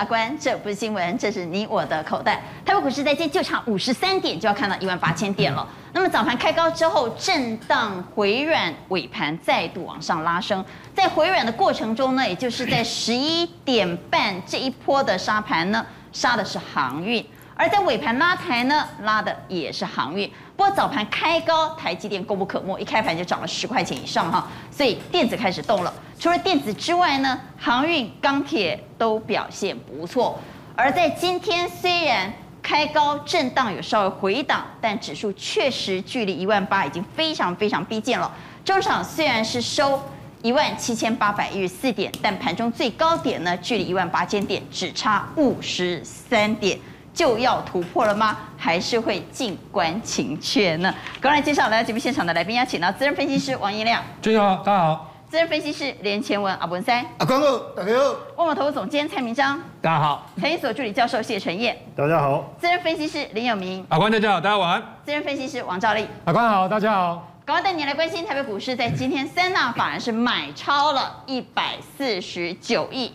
阿关，这不是新闻，这是你我的口袋。台北股市在今就差五十三点就要看到一万八千点了。那么早盘开高之后震荡回软，尾盘再度往上拉升。在回软的过程中呢，也就是在十一点半这一波的杀盘呢，杀的是航运；而在尾盘拉抬呢，拉的也是航运。不过早盘开高，台积电功不可没，一开盘就涨了十块钱以上哈，所以电子开始动了。除了电子之外呢，航运、钢铁都表现不错。而在今天虽然开高震荡有稍微回档，但指数确实距离一万八已经非常非常逼近了。中场虽然是收一万七千八百一十四点，但盘中最高点呢，距离一万八千点只差五十三点。就要突破了吗？还是会静观情阙呢？刚来介绍来到节目现场的来宾，邀请到资深分析师王一亮，大家好，大家好；资深分析师连前文阿文三，阿关哥，大家好；万宝投资总监蔡明章，大家好；财经所助理教授谢晨彦，大家好；资深分析师林有明，阿关大家好，大家晚安；资深分析师王兆力，阿关好，大家好。赶快带你来关心台北股市，在今天三大法人是买超了一百四十九亿。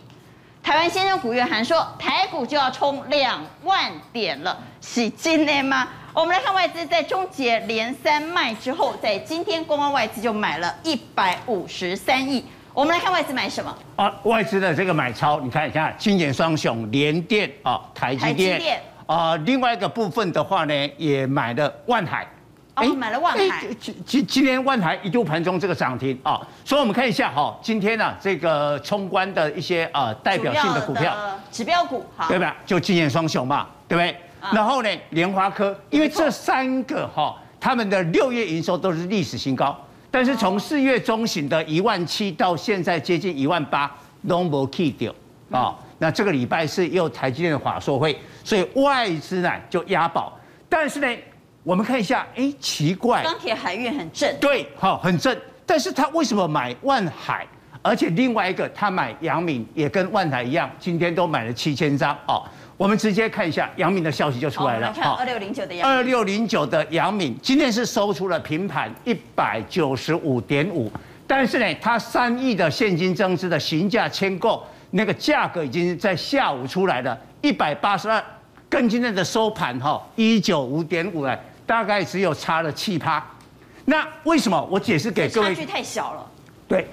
台湾先生古月涵说，台股就要冲两万点了，是真的吗？我们来看外资在终结连三卖之后，在今天公安外资就买了一百五十三亿。我们来看外资买什么？啊，外资的这个买超，你看一下，金元双雄联电啊，台积电啊，另外一个部分的话呢，也买了万海。哎，买了万海。今今今天万海一度盘中这个涨停啊，所以我们看一下哈，今天呢这个冲关的一些呃代表性的股票，指标股，对吧？就金元双雄嘛，对不对？然后呢，联华科，因为这三个哈，他们的六月营收都是历史新高，但是从四月中旬的一万七到现在接近一万八，都没去掉啊。那这个礼拜是又台积电的法说会，所以外资呢就押宝，但是呢。我们看一下，哎，奇怪，钢铁海运很正，对，好，很正，但是他为什么买万海？而且另外一个，他买阳明也跟万海一样，今天都买了七千张哦。我们直接看一下杨敏的消息就出来了，好，二六零九的杨，二六零九的杨敏今天是收出了平盘一百九十五点五，但是呢，它三亿的现金增资的行价签购那个价格已经在下午出来了，一百八十二，跟今天的收盘哈一九五点五来。大概只有差了七趴，那为什么？我解释给各位。差距太小了。对，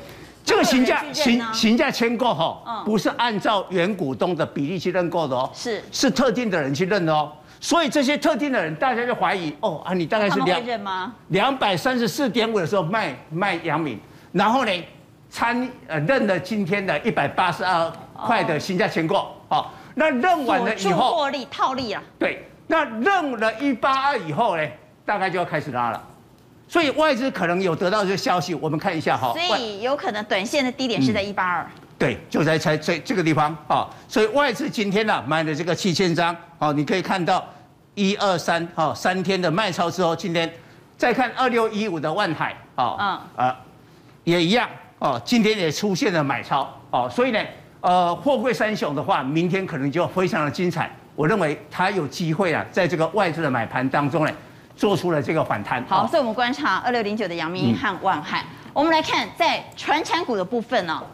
这个行价行行价签购哈，不是按照原股东的比例去认购的哦，是。是特定的人去认的哦。所以这些特定的人，大家就怀疑哦啊，你大概是两两百三十四点五的时候卖卖阳明，然后呢参呃认了今天的一百八十二块的行价签购，好，那认完了以后获利套利啊，对。那认了一八二以后呢，大概就要开始拉了，所以外资可能有得到这个消息，我们看一下哈。所以有可能短线的低点是在一八二。对，就在在这这个地方啊。所以外资今天呢买了这个七千张，好，你可以看到一二三，哈，三天的卖超之后，今天再看二六一五的万海，啊，嗯，啊，也一样，哦，今天也出现了买超，哦，所以呢，呃，货柜三雄的话，明天可能就非常的精彩。我认为它有机会啊，在这个外资的买盘当中呢，做出了这个反弹。好，所以我们观察二六零九的阳明和万海。嗯、我们来看在传产股的部分呢、哦，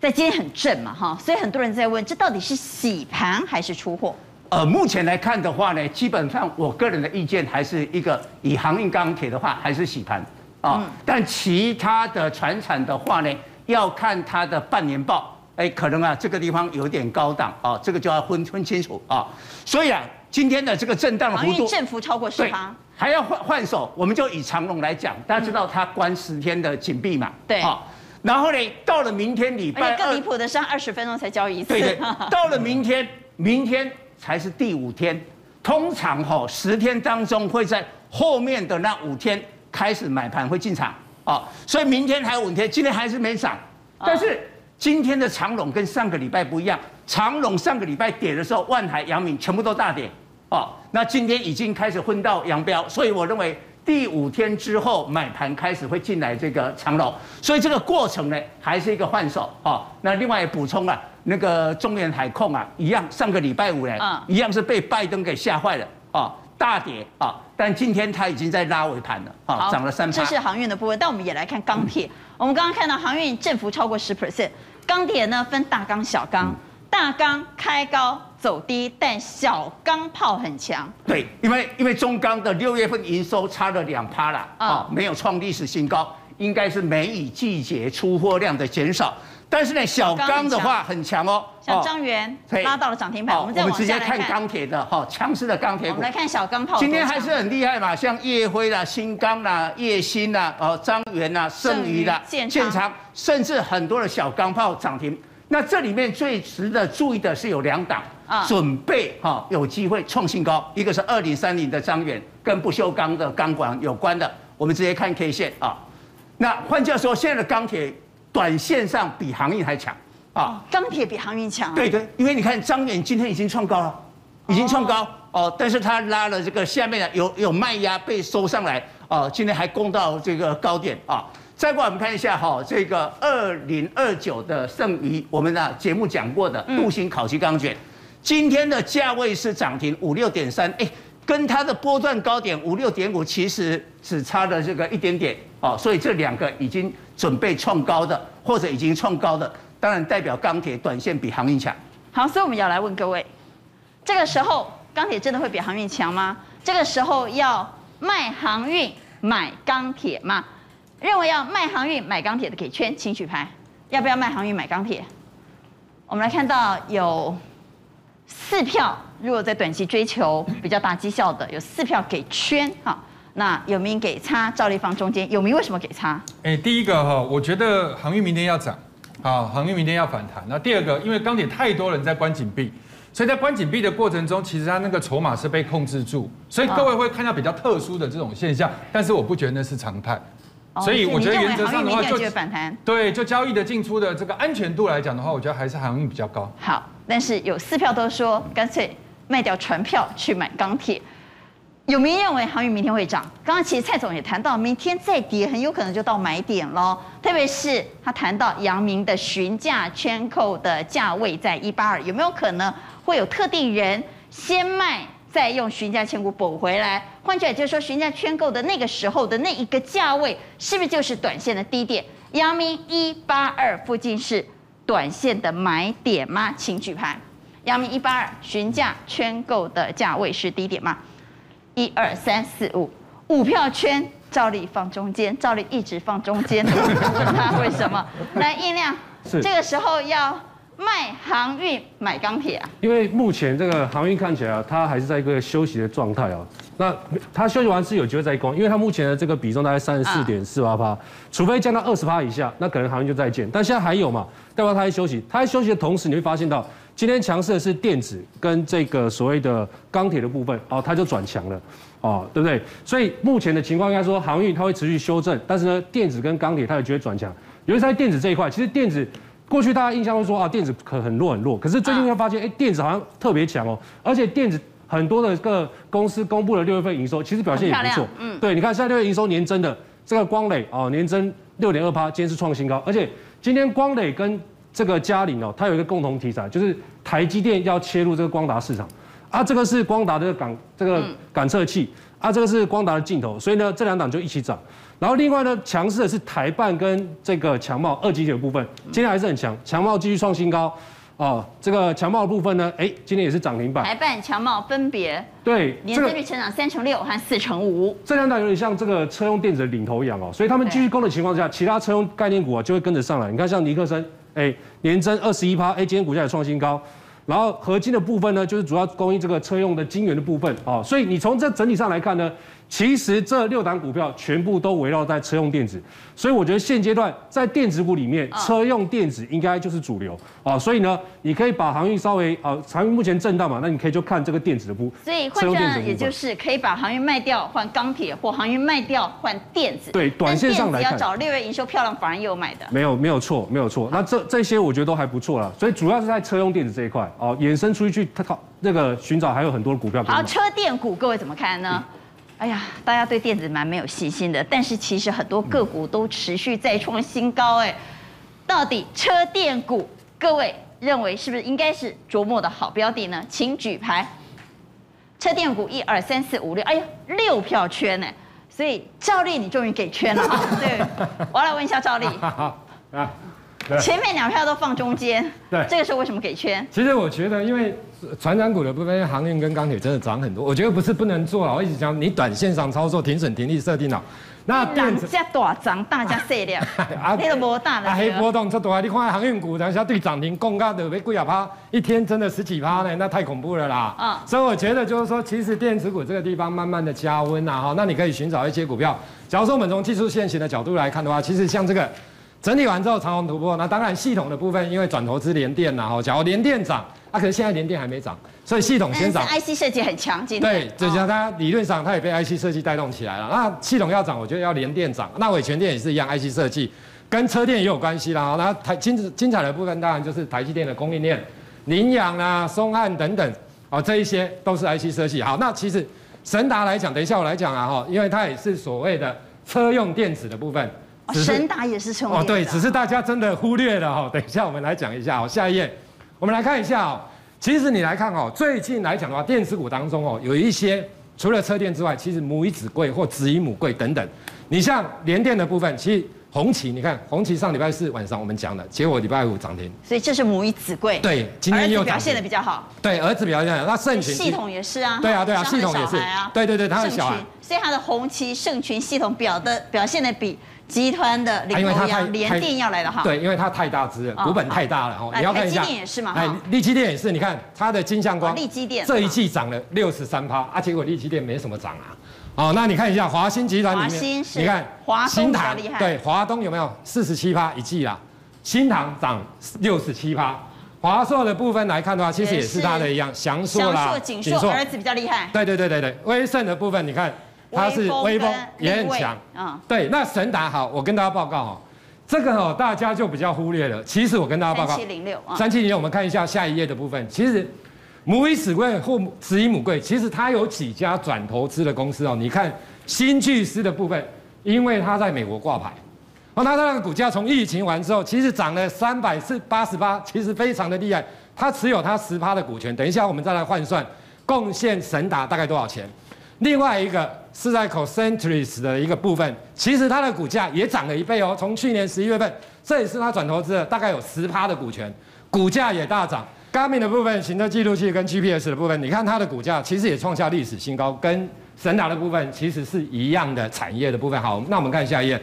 在今天很正嘛，哈，所以很多人在问，这到底是洗盘还是出货？呃，目前来看的话呢，基本上我个人的意见还是一个以航运钢铁的话，还是洗盘啊。嗯、但其他的传产的话呢，要看它的半年报。哎，可能啊，这个地方有点高档啊，这个就要分分清楚啊。所以啊，今天的这个震荡的幅度，振幅超过十八，还要换换手。我们就以长荣来讲，大家知道它关十天的紧闭嘛？对。好，然后呢，到了明天礼拜二，更离谱的是二十分钟才交易一次。对对。到了明天，明天才是第五天。通常哈，十天当中会在后面的那五天开始买盘会进场哦。所以明天还有五天，今天还是没涨，但是。今天的长荣跟上个礼拜不一样，长荣上个礼拜跌的时候，万海、阳明全部都大跌，哦，那今天已经开始分道扬镳，所以我认为第五天之后买盘开始会进来这个长楼，所以这个过程呢还是一个换手，哦，那另外也补充啊那个中原海控啊，一样上个礼拜五呢，一样是被拜登给吓坏了，哦，大跌啊，但今天它已经在拉尾盘了，啊，涨了三%。这是航运的部分，但我们也来看钢铁。嗯我们刚刚看到航运振幅超过十 percent，钢铁呢分大钢小钢，大钢开高走低，但小钢炮很强。对，因为因为中钢的六月份营收差了两趴了，啊、哦，没有创历史新高，应该是梅雨季节出货量的减少。但是呢，小钢的话很强哦，像张元拉到了涨停板。我们直接看钢铁的哈，强势的钢铁股。我们来看小钢炮，今天还是很厉害嘛，像叶辉啦、新钢啦、叶新啦、哦张元啦、剩余啦、建长，甚至很多的小钢炮涨停。那这里面最值得注意的是有两档啊，准备哈有机会创新高，一个是二零三零的张远，跟不锈钢的钢管有关的。我们直接看 K 线啊。那换句话说，现在的钢铁。短线上比航运还强啊！钢铁比航运强。对对，因为你看张远今天已经创高了，已经创高哦，但是它拉了这个下面的有有卖压被收上来哦，今天还攻到这个高点啊。再过来我们看一下哈，这个二零二九的剩余，我们的节目讲过的镀锌烤漆钢卷，今天的价位是涨停五六点三，哎，跟它的波段高点五六点五其实只差了这个一点点哦，所以这两个已经。准备创高的，或者已经创高的，当然代表钢铁短线比航运强。好，所以我们要来问各位，这个时候钢铁真的会比航运强吗？这个时候要卖航运买钢铁吗？认为要卖航运买钢铁的给圈，请举牌。要不要卖航运买钢铁？我们来看到有四票，如果在短期追求比较大绩效的，有四票给圈哈。那有名给叉，赵丽芳中间有名为什么给叉？哎，第一个哈，我觉得航运明天要涨，啊，航运明天要反弹。那第二个，因为钢铁太多人在关紧闭，所以在关紧闭的过程中，其实它那个筹码是被控制住，所以各位会看到比较特殊的这种现象，但是我不觉得那是常态。所以我觉得原则上的话就反弹。对，就交易的进出的这个安全度来讲的话，我觉得还是航运比较高。好，但是有四票都说干脆卖掉船票去买钢铁。有民认为航运明天会涨，刚刚其实蔡总也谈到，明天再跌很有可能就到买点喽。特别是他谈到阳明的询价圈扣的价位在一八二，有没有可能会有特定人先卖，再用询价千股补回来？换句话就是说，询价圈购的那个时候的那一个价位，是不是就是短线的低点？阳明一八二附近是短线的买点吗？请举牌。阳明一八二询价圈购的价位是低点吗？一二三四五，五票圈，照例放中间，照例一直放中间。那为什么？来，音量，是这个时候要卖航运买钢铁啊？因为目前这个航运看起来啊，它还是在一个休息的状态啊。那它休息完是有机会再攻，因为它目前的这个比重大概三十四点四八趴，除非降到二十趴以下，那可能航运就再见。但现在还有嘛？代表它在休息，它在休息的同时，你会发现到。今天强势的是电子跟这个所谓的钢铁的部分，哦，它就转强了，哦，对不对？所以目前的情况应该说，航运它会持续修正，但是呢，电子跟钢铁它有机会转强。尤其在电子这一块，其实电子过去大家印象会说啊，电子可很弱很弱，可是最近会发现，哎，电子好像特别强哦，而且电子很多的个公司公布了六月份营收，其实表现也不错。嗯，对，你看现在六月营收年增的这个光磊哦，年增六点二趴，今天是创新高，而且今天光磊跟这个嘉玲哦，它有一个共同题材，就是台积电要切入这个光达市场，啊，这个是光达的感这个感测器，啊，这个是光达的镜头，所以呢，这两档就一起涨。然后另外呢，强势的是台半跟这个强茂二级体的部分，今天还是很强，强茂继续创新高，哦，这个强茂的部分呢，哎，今天也是涨停板。台半、强茂分别对年增率成长三成六和四成五，这两档有点像这个车用电子的领头羊哦，所以他们继续攻的情况下，其他车用概念股啊就会跟着上来。你看像尼克森。哎，年增二十一趴，哎，今天股价也创新高，然后合金的部分呢，就是主要供应这个车用的晶圆的部分啊，所以你从这整体上来看呢。其实这六档股票全部都围绕在车用电子，所以我觉得现阶段在电子股里面，车用电子应该就是主流啊。所以呢，你可以把航运稍微啊，航运目前震荡嘛，那你可以就看这个电子的部。所以换句话也就是可以把航运卖掉换钢铁，或航运卖掉换电子。对，短线上来看，要找六月营收漂亮，反而也有买的。没有，没有错，没有错。那这这些我觉得都还不错了。所以主要是在车用电子这一块哦，衍生出去，它靠那个寻找还有很多的股票。好，车电股各位怎么看呢？嗯哎呀，大家对电子蛮没有信心的，但是其实很多个股都持续在创新高。哎，到底车电股，各位认为是不是应该是琢磨的好标的呢？请举牌。车电股一二三四五六，哎呀，六票圈呢，所以赵丽你终于给圈了啊！对，我要来问一下赵丽。好 啊，前面两票都放中间，对，这个时候为什么给圈？其实我觉得，因为船长股的部分，航运跟钢铁真的涨很多。我觉得不是不能做了，我一直讲，你短线上操作停损停利设定好。那两家大涨，大家细量，啊，那个无大的。啊，黑波动这多，你看航运股，等下对涨停共价的，被贵啊趴，一天真的十几趴呢，那太恐怖了啦。嗯，所以我觉得就是说，其实电子股这个地方慢慢的加温呐，哈，那你可以寻找一些股票。假如说我们从技术线型的角度来看的话，其实像这个。整理完之后长虹突破，那当然系统的部分，因为转投资联电然后假如联电涨，啊，可是现在联电还没涨，所以系统先涨。IC 设计很强劲。对，就像它理论上它也被 IC 设计带动起来了。那系统要涨，我觉得要联电涨。那伟诠电也是一样，IC 设计跟车电也有关系啦。那台精精彩的部分当然就是台积电的供应链，联阳啊、松汉等等，哦，这一些都是 IC 设计。好，那其实神达来讲，等一下我来讲啊哈，因为它也是所谓的车用电子的部分。神达也是成功哦，对，只是大家真的忽略了哈。等一下我们来讲一下哦，下一页，我们来看一下哦。其实你来看哦，最近来讲的话，电子股当中哦，有一些除了车电之外，其实母以子贵或子以母贵等等。你像联电的部分，其实红旗，你看红旗上礼拜四晚上我们讲的，结果礼拜五涨停。所以这是母以子贵。对，今天又表现的比较好。对，儿子表现好。那盛群系统也是啊。对啊，对啊，系统也是啊。对对对，他的小孩。所以他的红旗盛群系统表的表现的比。集团的领头羊联电要来的哈，对，因为它太大只了，股本太大了哈。你要看一下，力积电也是嘛，哎，力积电也是，你看它的金相光，力积电这一季涨了六十三趴，啊，结果力积电没什么涨啊。哦，那你看一下华新集团里面，你看华新唐对，华东有没有四十七趴一季啦？新唐涨六十七趴，华硕的部分来看的话，其实也是它的一样，祥硕啦，景硕儿子比较厉害。对对对对对，威盛的部分你看。它是威风也很强，嗯，对。那神达好，我跟大家报告哦，这个哦大家就比较忽略了。其实我跟大家报告，三七零六，三七零六，我们看一下下一页的部分。其实母以子贵或子以母贵，其实它有几家转投资的公司哦。你看新巨狮的部分，因为它在美国挂牌，哦，那它那个股价从疫情完之后，其实涨了三百四八十八，其实非常的厉害。它持有它十趴的股权，等一下我们再来换算，贡献神达大概多少钱？另外一个是在 CoCentris 的一个部分，其实它的股价也涨了一倍哦。从去年十一月份，这也是它转投资的，大概有十趴的股权，股价也大涨。Garmin 的部分，行车记录器跟 GPS 的部分，你看它的股价其实也创下历史新高，跟神达的部分其实是一样的产业的部分。好，那我们看下一页。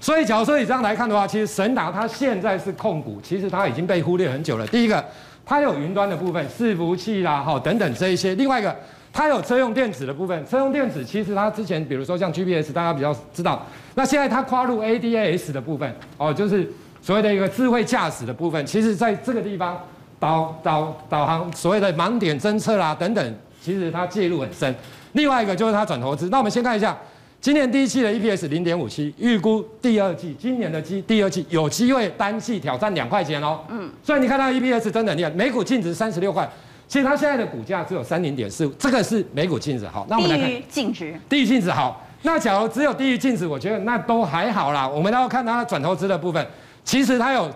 所以，假如说你这样来看的话，其实神达它现在是控股，其实它已经被忽略很久了。第一个，它有云端的部分，伺服器啦，好等等这一些。另外一个。它有车用电子的部分，车用电子其实它之前，比如说像 GPS，大家比较知道。那现在它跨入 ADAS 的部分，哦，就是所谓的一个智慧驾驶的部分。其实在这个地方，导导导航所谓的盲点侦测啦等等，其实它介入很深。另外一个就是它转投资。那我们先看一下，今年第一季的 EPS 零点五七，预估第二季今年的季第二季有机会单季挑战两块钱哦。嗯。所以你看到 EPS 真的很厉害，每股净值三十六块。其实它现在的股价只有三零点四五，这个是每股净值好。那我们来看净值，低于净值好。那假如只有低于净值，我觉得那都还好啦。我们要看它的转投资的部分，其实它有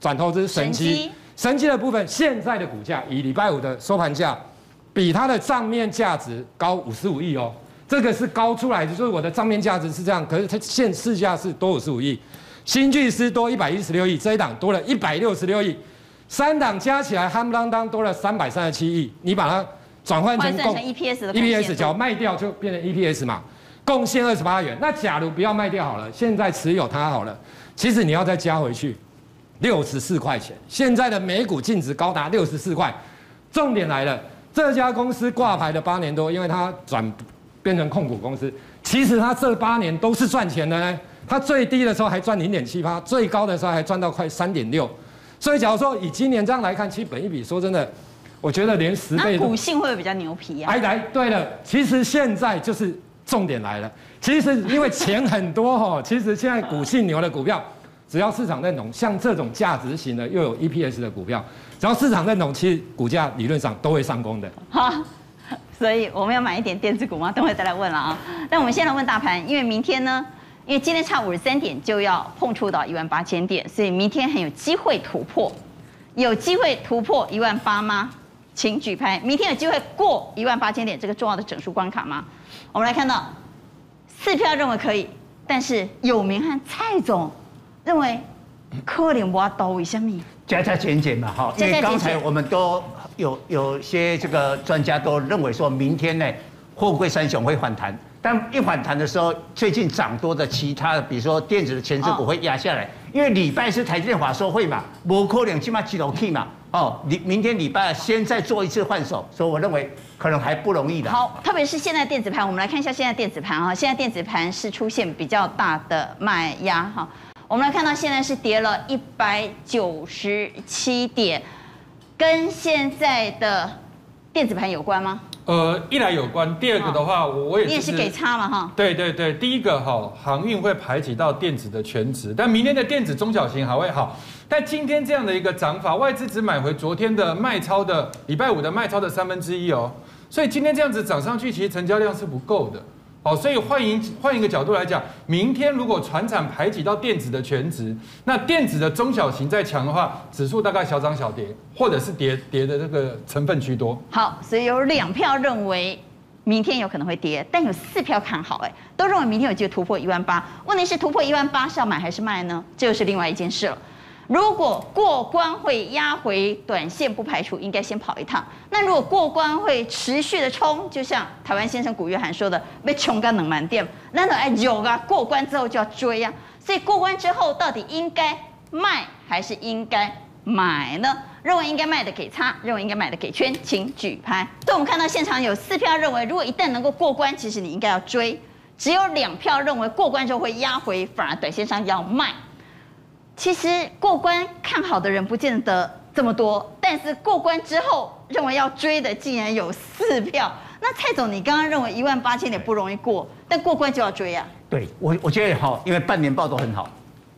转投资神机，神机的部分现在的股价以礼拜五的收盘价，比它的账面价值高五十五亿哦。这个是高出来的，就是我的账面价值是这样，可是它现市价是多五十五亿。新巨师多一百一十六亿，这一档多了一百六十六亿。三档加起来，夯不啷当多了三百三十七亿。你把它转换成共 EPS 的 EPS，只要卖掉就变成 EPS 嘛，贡献二十八元。那假如不要卖掉好了，现在持有它好了，其实你要再加回去六十四块钱。现在的每股净值高达六十四块。重点来了，这家公司挂牌的八年多，因为它转变成控股公司，其实它这八年都是赚钱的呢。它最低的时候还赚零点七八，最高的时候还赚到快三点六。所以，假如说以今年这样来看，其实本一比说真的，我觉得连十倍。股性会比较牛皮啊？哎，来，对了，其实现在就是重点来了。其实因为钱很多哈，其实现在股性牛的股票，只要市场认同，像这种价值型的又有 EPS 的股票，只要市场认同，其实股价理论上都会上攻的。好，所以我们要买一点电子股吗？等会再来问了啊。那我们先来问大盘，因为明天呢？因为今天差五十三点就要碰触到一万八千点，所以明天很有机会突破，有机会突破一万八吗？请举牌。明天有机会过一万八千点这个重要的整数关卡吗？我们来看到四票认为可以，但是有明和蔡总认为可能挖刀为什么？加加减减嘛，哈，因为刚才我们都有有些这个专家都认为说，明天呢，货柜三雄会反弹，但一反弹的时候，最近涨多的其他的，比如说电子的权值股会压下来，因为礼拜是台积电法说会嘛，不可能起码几楼 K 嘛，哦，明明天礼拜先再做一次换手，所以我认为可能还不容易的。好，特别是现在电子盘，我们来看一下现在电子盘啊，现在电子盘是出现比较大的卖压哈。我们来看到现在是跌了一百九十七点，跟现在的电子盘有关吗？呃，一来有关，第二个的话，我、哦、我也是，你也是给差嘛哈。对对对，第一个哈，航运会排挤到电子的全值，但明天的电子中小型还会好。但今天这样的一个涨法，外资只买回昨天的卖超的礼拜五的卖超的三分之一哦，所以今天这样子涨上去，其实成交量是不够的。好，所以换一换一个角度来讲，明天如果船产排挤到电子的全值，那电子的中小型再强的话，指数大概小涨小跌，或者是跌跌的这个成分居多。好，所以有两票认为明天有可能会跌，但有四票看好，哎，都认为明天有机会突破一万八。问题是突破一万八是要买还是卖呢？这又是另外一件事了。如果过关会压回短线，不排除应该先跑一趟。那如果过关会持续的冲，就像台湾先生古月涵说的，被冲干冷门店，那种哎有啊，过关之后就要追呀、啊。所以过关之后到底应该卖还是应该买呢？认为应该卖的给叉，认为应该买的给圈，请举牌。所以我们看到现场有四票认为，如果一旦能够过关，其实你应该要追。只有两票认为过关之后会压回，反而短线上要卖。其实过关看好的人不见得这么多，但是过关之后认为要追的竟然有四票。那蔡总，你刚刚认为一万八千点不容易过，但过关就要追啊？对，我我觉得好，因为半年报都很好，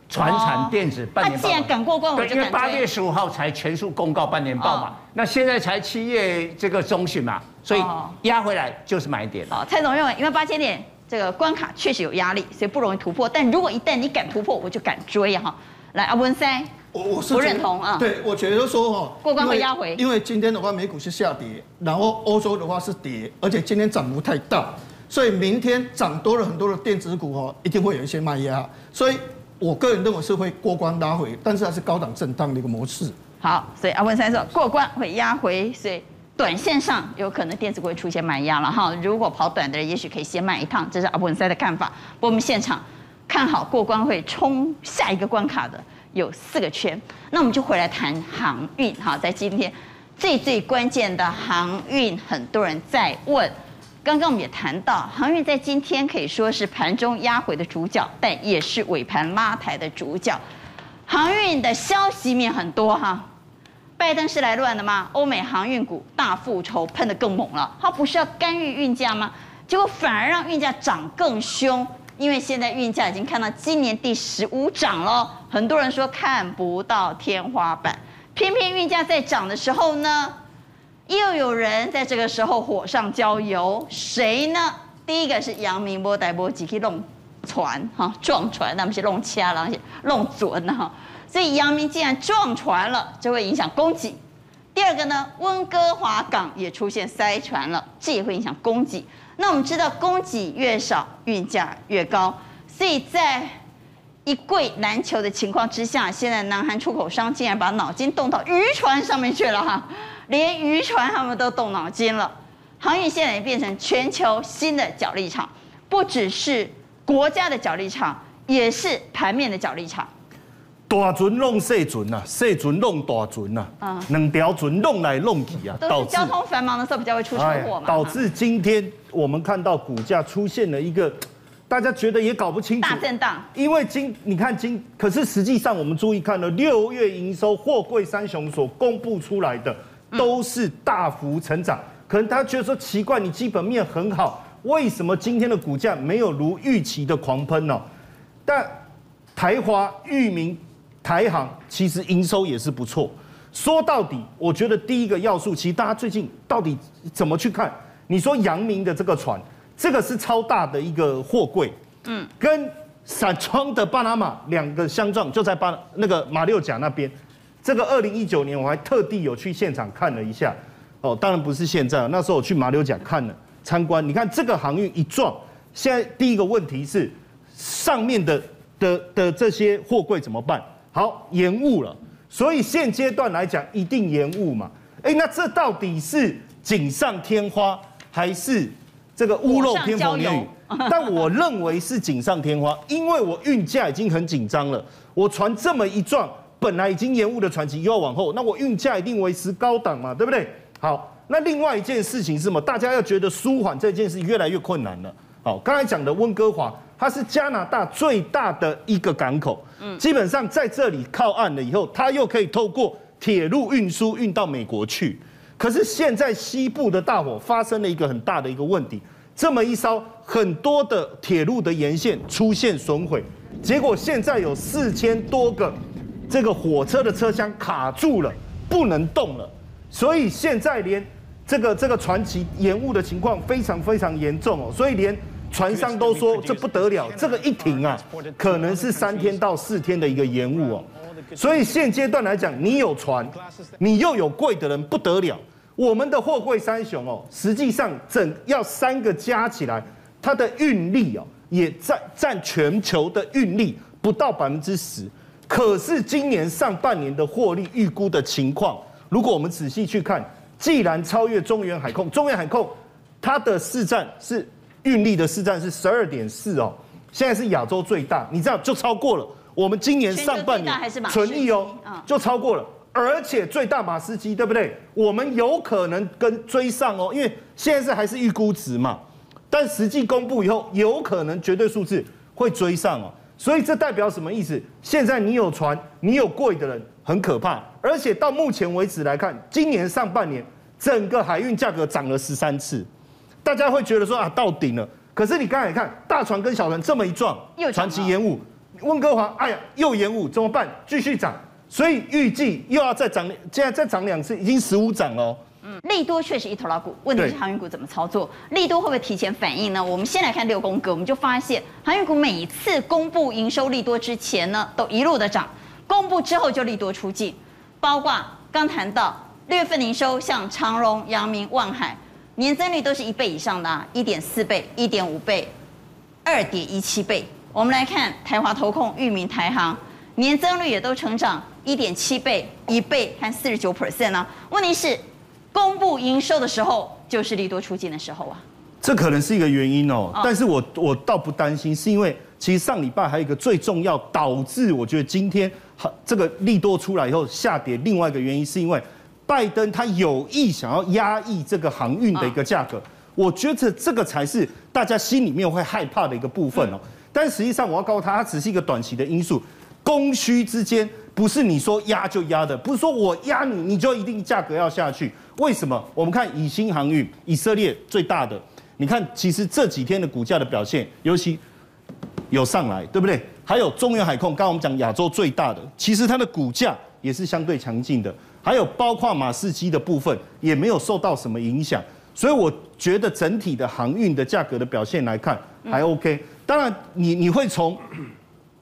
传产电子半年报。他既然敢过关，我就敢。因为八月十五号才全数公告半年报嘛，那现在才七月这个中旬嘛，所以压回来就是买点。好，蔡总认为一万八千点这个关卡确实有压力，所以不容易突破。但如果一旦你敢突破，我就敢追哈。来，阿文三，我我是不认同啊。对，我觉得说哈，过关会压回，因为今天的话美股是下跌，然后欧洲的话是跌，而且今天涨幅太大，所以明天涨多了很多的电子股哈，一定会有一些卖压。所以我个人认为是会过关拉回，但是它是高档震荡的一个模式。好，所以阿文三说过关会压回，所以短线上有可能电子股会出现卖压了哈。如果跑短的人，也许可以先卖一趟，这是阿文三的看法。不过我们现场。看好过关会冲下一个关卡的有四个圈，那我们就回来谈航运哈，在今天最最关键的航运，很多人在问。刚刚我们也谈到，航运在今天可以说是盘中压回的主角，但也是尾盘拉抬的主角。航运的消息面很多哈，拜登是来乱的吗？欧美航运股大复仇，喷得更猛了，他不是要干预运价吗？结果反而让运价涨更凶。因为现在运价已经看到今年第十五涨了，很多人说看不到天花板，偏偏运价在涨的时候呢，又有人在这个时候火上浇油，谁呢？第一个是阳明波、台波几去弄船哈，撞船，那么是弄掐，然后弄准哈，所以阳明既然撞船了，就会影响供给。第二个呢，温哥华港也出现塞船了，这也会影响供给。那我们知道，供给越少，运价越高，所以在一柜难求的情况之下，现在南韩出口商竟然把脑筋动到渔船上面去了哈，连渔船他们都动脑筋了。航运现在也变成全球新的角力场，不只是国家的角力场，也是盘面的角力场。大船弄细船呐，细船弄大船呐，嗯，两条船弄来弄去啊，都是交通繁忙的时候比较会出车祸嘛，导致今天我们看到股价出现了一个，大家觉得也搞不清楚大震荡，因为今你看今，可是实际上我们注意看了六月营收货柜三雄所公布出来的都是大幅成长，可能大家觉得说奇怪，你基本面很好，为什么今天的股价没有如预期的狂喷呢？但台华、裕民。台航其实营收也是不错。说到底，我觉得第一个要素，其实大家最近到底怎么去看？你说阳明的这个船，这个是超大的一个货柜，嗯，跟散装的巴拿马两个相撞，就在巴那个马六甲那边。这个二零一九年我还特地有去现场看了一下，哦，当然不是现在，那时候我去马六甲看了参观。你看这个航运一撞，现在第一个问题是上面的的的这些货柜怎么办？好，延误了，所以现阶段来讲一定延误嘛。哎，那这到底是锦上添花还是这个屋漏偏逢连雨？但我认为是锦上添花，因为我运价已经很紧张了，我船这么一撞，本来已经延误的船期又要往后，那我运价一定维持高档嘛，对不对？好，那另外一件事情是什么？大家要觉得舒缓这件事越来越困难了。好，刚才讲的温哥华，它是加拿大最大的一个港口，嗯，基本上在这里靠岸了以后，它又可以透过铁路运输运到美国去。可是现在西部的大火发生了一个很大的一个问题，这么一烧，很多的铁路的沿线出现损毁，结果现在有四千多个这个火车的车厢卡住了，不能动了，所以现在连这个这个传奇延误的情况非常非常严重哦，所以连船商都说这不得了，这个一停啊，可能是三天到四天的一个延误哦。所以现阶段来讲，你有船，你又有贵的人不得了。我们的货柜三雄哦，实际上整要三个加起来，它的运力哦，也占占全球的运力不到百分之十。可是今年上半年的获利预估的情况，如果我们仔细去看，既然超越中原海控，中原海控它的市占是运力的市占是十二点四哦，现在是亚洲最大，你知道就超过了。我们今年上半年纯益哦，就超过了，而且最大马士基对不对？我们有可能跟追上哦，因为现在是还是预估值嘛，但实际公布以后，有可能绝对数字会追上哦。所以这代表什么意思？现在你有船，你有贵的人很可怕，而且到目前为止来看，今年上半年整个海运价格涨了十三次，大家会觉得说啊到顶了。可是你刚才看大船跟小船这么一撞，船期延误。温哥华，哎呀，又延误，怎么办？继续涨，所以预计又要再涨，现在再涨两次，已经十五涨了。嗯，利多确实一头老股，问题是航运股怎么操作？利多会不会提前反应呢？我们先来看六宫格，我们就发现航运股每一次公布营收利多之前呢，都一路的涨，公布之后就利多出尽，包括刚谈到六月份营收，像长荣、阳明、万海，年增率都是一倍以上的啊，一点四倍、一点五倍、二点一七倍。我们来看台华投控、裕民、台航，年增率也都成长一点七倍、一倍和四十九 percent 呢。问题是，公布营收的时候就是利多出尽的时候啊。这可能是一个原因哦，但是我我倒不担心，是因为其实上礼拜还有一个最重要导致我觉得今天这个利多出来以后下跌，另外一个原因是因为拜登他有意想要压抑这个航运的一个价格，我觉得这个才是大家心里面会害怕的一个部分哦。但实际上，我要告诉他，它只是一个短期的因素，供需之间不是你说压就压的，不是说我压你，你就一定价格要下去。为什么？我们看以新航运，以色列最大的，你看其实这几天的股价的表现，尤其有上来，对不对？还有中远海控，刚刚我们讲亚洲最大的，其实它的股价也是相对强劲的。还有包括马士基的部分，也没有受到什么影响。所以我觉得整体的航运的价格的表现来看，还 OK。当然你，你你会从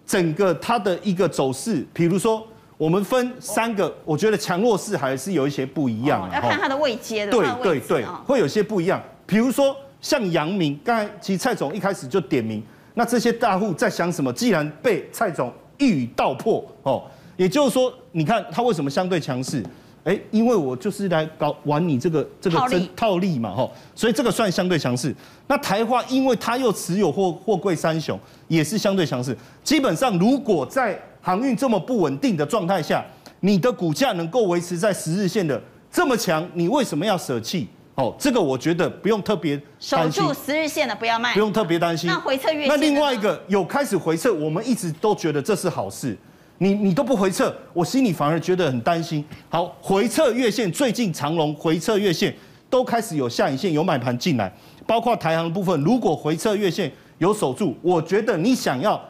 整个它的一个走势，比如说我们分三个，我觉得强弱势还是有一些不一样。要看它的位阶的。对对对，会有些不一样。比如说像阳明，刚才其实蔡总一开始就点名，那这些大户在想什么？既然被蔡总一语道破哦，也就是说，你看它为什么相对强势？哎，因为我就是来搞玩你这个这个真套利嘛，吼，所以这个算相对强势。那台化，因为它又持有货货柜三雄，也是相对强势。基本上，如果在航运这么不稳定的状态下，你的股价能够维持在十日线的这么强，你为什么要舍弃？哦，这个我觉得不用特别守住十日线的不要卖，不用特别担心。那回撤月，那另外一个有开始回撤，我们一直都觉得这是好事。你你都不回撤，我心里反而觉得很担心。好，回撤月线，最近长龙回撤月线都开始有下影线，有买盘进来，包括台航的部分，如果回撤月线有守住，我觉得你想要，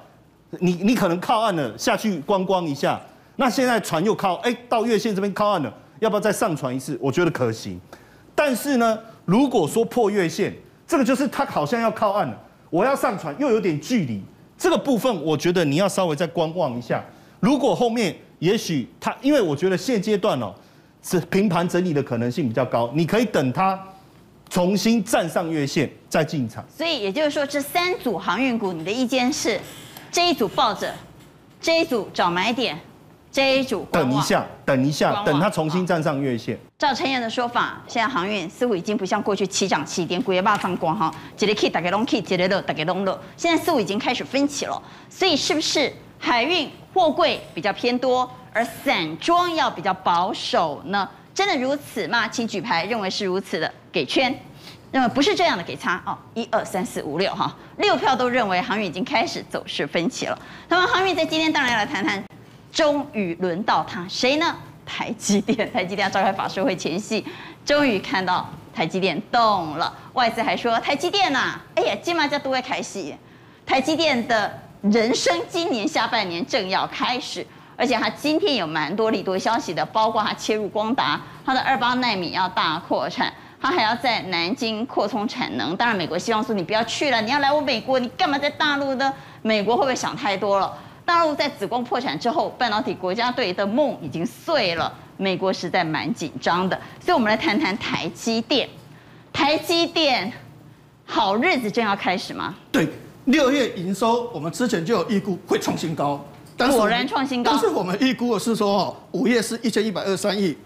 你你可能靠岸了下去观光一下，那现在船又靠，哎，到月线这边靠岸了，要不要再上船一次？我觉得可行。但是呢，如果说破月线，这个就是它好像要靠岸了，我要上船又有点距离，这个部分我觉得你要稍微再观望一下。如果后面也许它，因为我觉得现阶段哦，是平盘整理的可能性比较高，你可以等它重新站上月线再进场。所以也就是说，这三组航运股，你的意见是这一组抱着，这一组找买点，这一组等一下，等一下，等它重新站上月线。照陈彦的说法，现在航运似乎已经不像过去起涨起跌，股也把放光哈，一个 K 大家拢 K，一个乐大家拢乐。现在似乎已经开始分歧了，所以是不是海运货柜比较偏多，而散装要比较保守呢？真的如此吗？请举牌认为是如此的，给圈；认为不是这样的，给叉。哦，一二三四五六哈，六票都认为航运已经开始走势分歧了。那么航运在今天当然要来谈谈。终于轮到他，谁呢？台积电，台积电要召开法说会前夕，终于看到台积电动了。外资还说台积电呐、啊，哎呀，金马家都在开戏。台积电的人生今年下半年正要开始，而且他今天有蛮多利多消息的，包括他切入光达，他的二八奈米要大扩产，他还要在南京扩充产能。当然，美国希望说你不要去了，你要来我美国，你干嘛在大陆呢？美国会不会想太多了？大陆在紫光破产之后，半导体国家队的梦已经碎了。美国实在蛮紧张的，所以我们来谈谈台积电。台积电好日子正要开始吗？对，六月营收我们之前就有预估会创新高，果然创新高。但是我们预估的是说，哦，五月是一千一百二十三亿，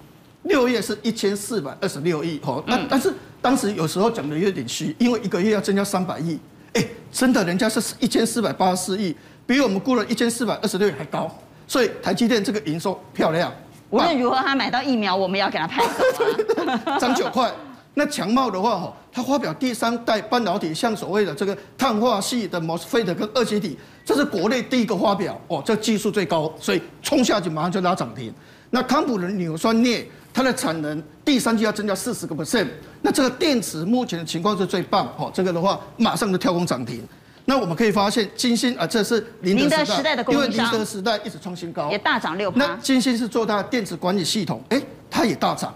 六月是一千四百二十六亿。哦，那但是当时有时候讲的有点虚，因为一个月要增加三百亿。哎，真的，人家是一千四百八十四亿。比我们估了一千四百二十六亿还高，所以台积电这个营收漂亮。无论如何，他买到疫苗，我们要给他拍手。涨九块。那强茂的话，哈，它发表第三代半导体，像所谓的这个碳化系的 MOSFET 跟二极体，这是国内第一个发表哦，这技术最高，所以冲下去马上就拉涨停。那康普的纽酸镍，它的产能第三季要增加四十个 percent，那这个电池目前的情况是最棒，哦，这个的话马上就跳空涨停。那我们可以发现，金星啊，这是宁德时代，的因为宁德时代一直创新高，也大涨六%。那金星是做它的电子管理系统，哎，它也大涨。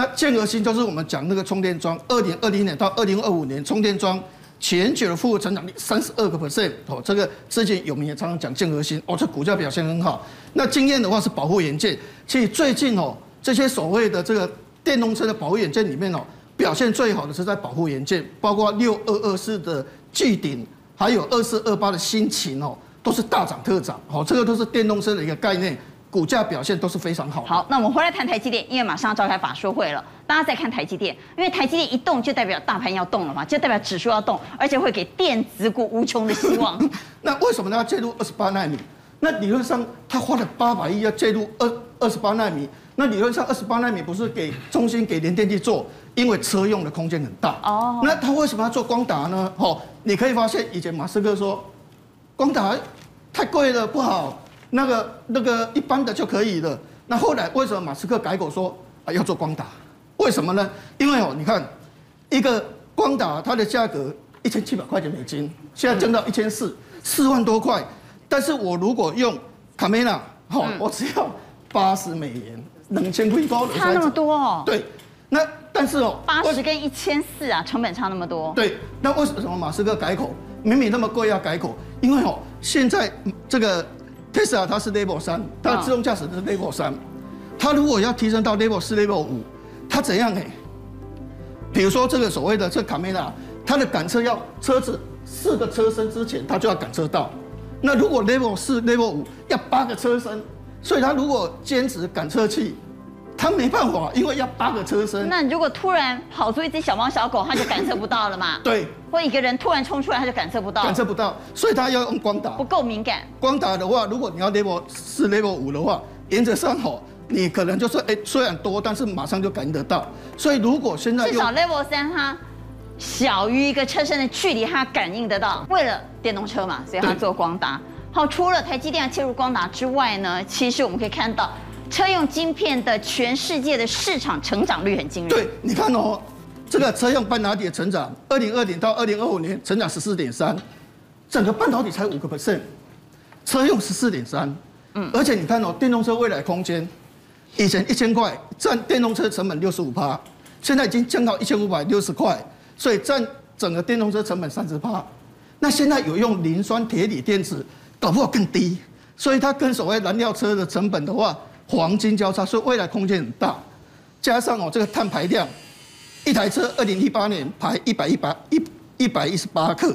那健和兴就是我们讲那个充电桩，二零二零年到二零二五年充电桩全球的复合成长率三十二个 percent 哦，这个之前有名也常常讲健和兴哦，这股价表现很好。那经验的话是保护元件，其实最近哦，这些所谓的这个电动车的保护元件里面哦，表现最好的是在保护元件，包括六二二四的聚顶。还有二四二八的新秦哦，都是大涨特涨，哦，这个都是电动车的一个概念，股价表现都是非常好。好，那我们回来谈台积电，因为马上要召开法说会了，大家再看台积电，因为台积电一动就代表大盘要动了嘛，就代表指数要动，而且会给电子股无穷的希望。那为什么呢？要介入二十八纳米？那理论上他花了八百亿要介入二二十八纳米，那理论上二十八纳米不是给中芯给联电去做？因为车用的空间很大哦，那他为什么要做光达呢？哦，你可以发现以前马斯克说，光达太贵了不好，那个那个一般的就可以了。那后来为什么马斯克改口说啊要做光达？为什么呢？因为哦，你看一个光达它的价格一千七百块钱美金，现在降到一千四，四万多块。但是我如果用卡梅拉，好，我只要八十美元，两千块高的差那么多哦。对，那。但是哦，八十跟一千四啊，成本差那么多。对，那为什么马斯克改口？明明那么贵要改口？因为哦，现在这个 Tesla 它是 Level 三，它的自动驾驶是 Level 三，它如果要提升到 Level 四、Level 五，它怎样呢？比如说这个所谓的这卡梅拉，它的赶车要车子四个车身之前，它就要赶车到。那如果 Level 四、Level 五要八个车身，所以它如果坚持赶车器。他没办法，因为要八个车身。那如果突然跑出一只小猫小狗，他就感测不到了嘛？对。或一个人突然冲出来，他就感测不到。感测不到，所以他要用光打。不够敏感。光打的话，如果你要 level 四、level 五的话，原则上吼，你可能就是哎，虽然多，但是马上就感应得到。所以如果现在至少 level 三，它小于一个车身的距离，它感应得到。为了电动车嘛，所以它做光达。好，除了台积电要切入光达之外呢，其实我们可以看到。车用晶片的全世界的市场成长率很惊人。对，你看哦，这个车用半导体的成长，二零二零到二零二五年成长十四点三，整个半导体才五个 percent，车用十四点三，嗯，而且你看哦，电动车未来空间，以前一千块占电动车成本六十五趴，现在已经降到一千五百六十块，所以占整个电动车成本三十趴。那现在有用磷酸铁锂电池，搞不好更低，所以它跟所谓燃料车的成本的话。黄金交叉，所以未来空间很大。加上哦，这个碳排量，一台车二零一八年排一百一百一一百一十八克，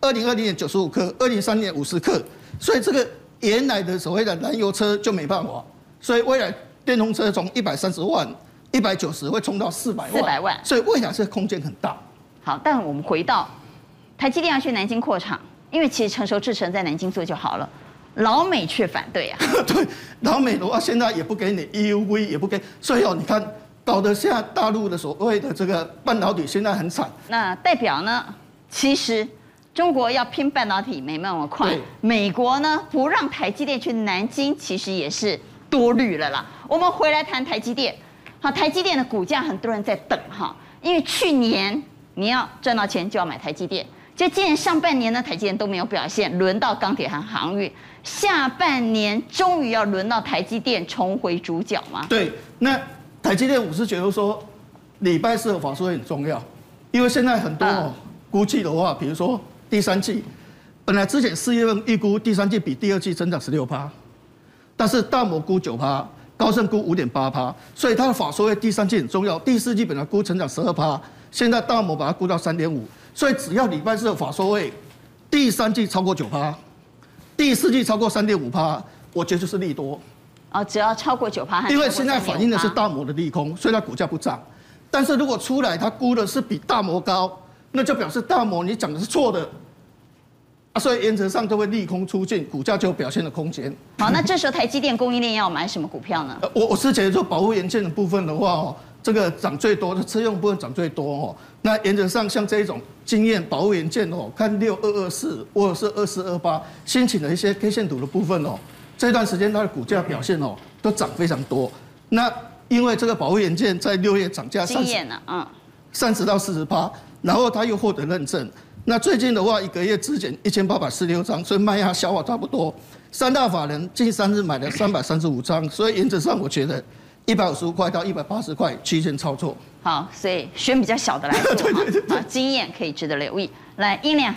二零二零年九十五克，二零三零年五十克。所以这个原来的所谓的燃油车就没办法，所以未来电动车从一百三十万、一百九十会冲到四百万，四百万，所以未来这个空间很大。好，但我们回到台积电要去南京扩厂，因为其实成熟制程在南京做就好了，老美却反对啊。对，老美的话现在也不给你 EUV，也不给，所以哦，你看搞得现在大陆的所谓的这个半导体现在很惨。那代表呢？其实。中国要拼半导体没那么快，美国呢不让台积电去南京，其实也是多虑了啦。我们回来谈台积电，好，台积电的股价很多人在等哈，因为去年你要赚到钱就要买台积电，就今年上半年呢台积电都没有表现，轮到钢铁和航运，下半年终于要轮到台积电重回主角吗？对，那台积电我是觉得说礼拜四的法说会很重要，因为现在很多、嗯、估计的话，比如说。第三季本来之前四月份预估第三季比第二季增长十六趴，但是大摩估九趴，高盛估五点八趴，所以它的法说会第三季很重要。第四季本来估成长十二趴，现在大摩把它估到三点五，所以只要礼拜四的法说会第三季超过九趴，第四季超过三点五趴，我觉得就是利多。啊，只要超过九趴，因为现在反映的是大摩的利空，所以它股价不涨。但是如果出来它估的是比大摩高。那就表示大摩你讲的是错的啊，所以原则上就会利空出尽，股价就有表现的空间。好，那这时候台积电供应链要买什么股票呢？我我是觉得说保护元件的部分的话哦，这个涨最多的车用部分涨最多哦。那原则上像这一种经验保护元件哦，看六二二四或者是二四二八，新请的一些 K 线图的部分哦，这段时间它的股价表现哦都涨非常多。那因为这个保护元件在六月涨价经验呢，嗯，三十到四十八。然后它又获得认证，那最近的话一个月只减一千八百四十六张，所以卖压消化差不多。三大法人近三日买了三百三十五张，所以原则上我觉得一百五十五块到一百八十块区间操作。好，所以选比较小的来做 对对对对，经验可以值得留意。来，英良，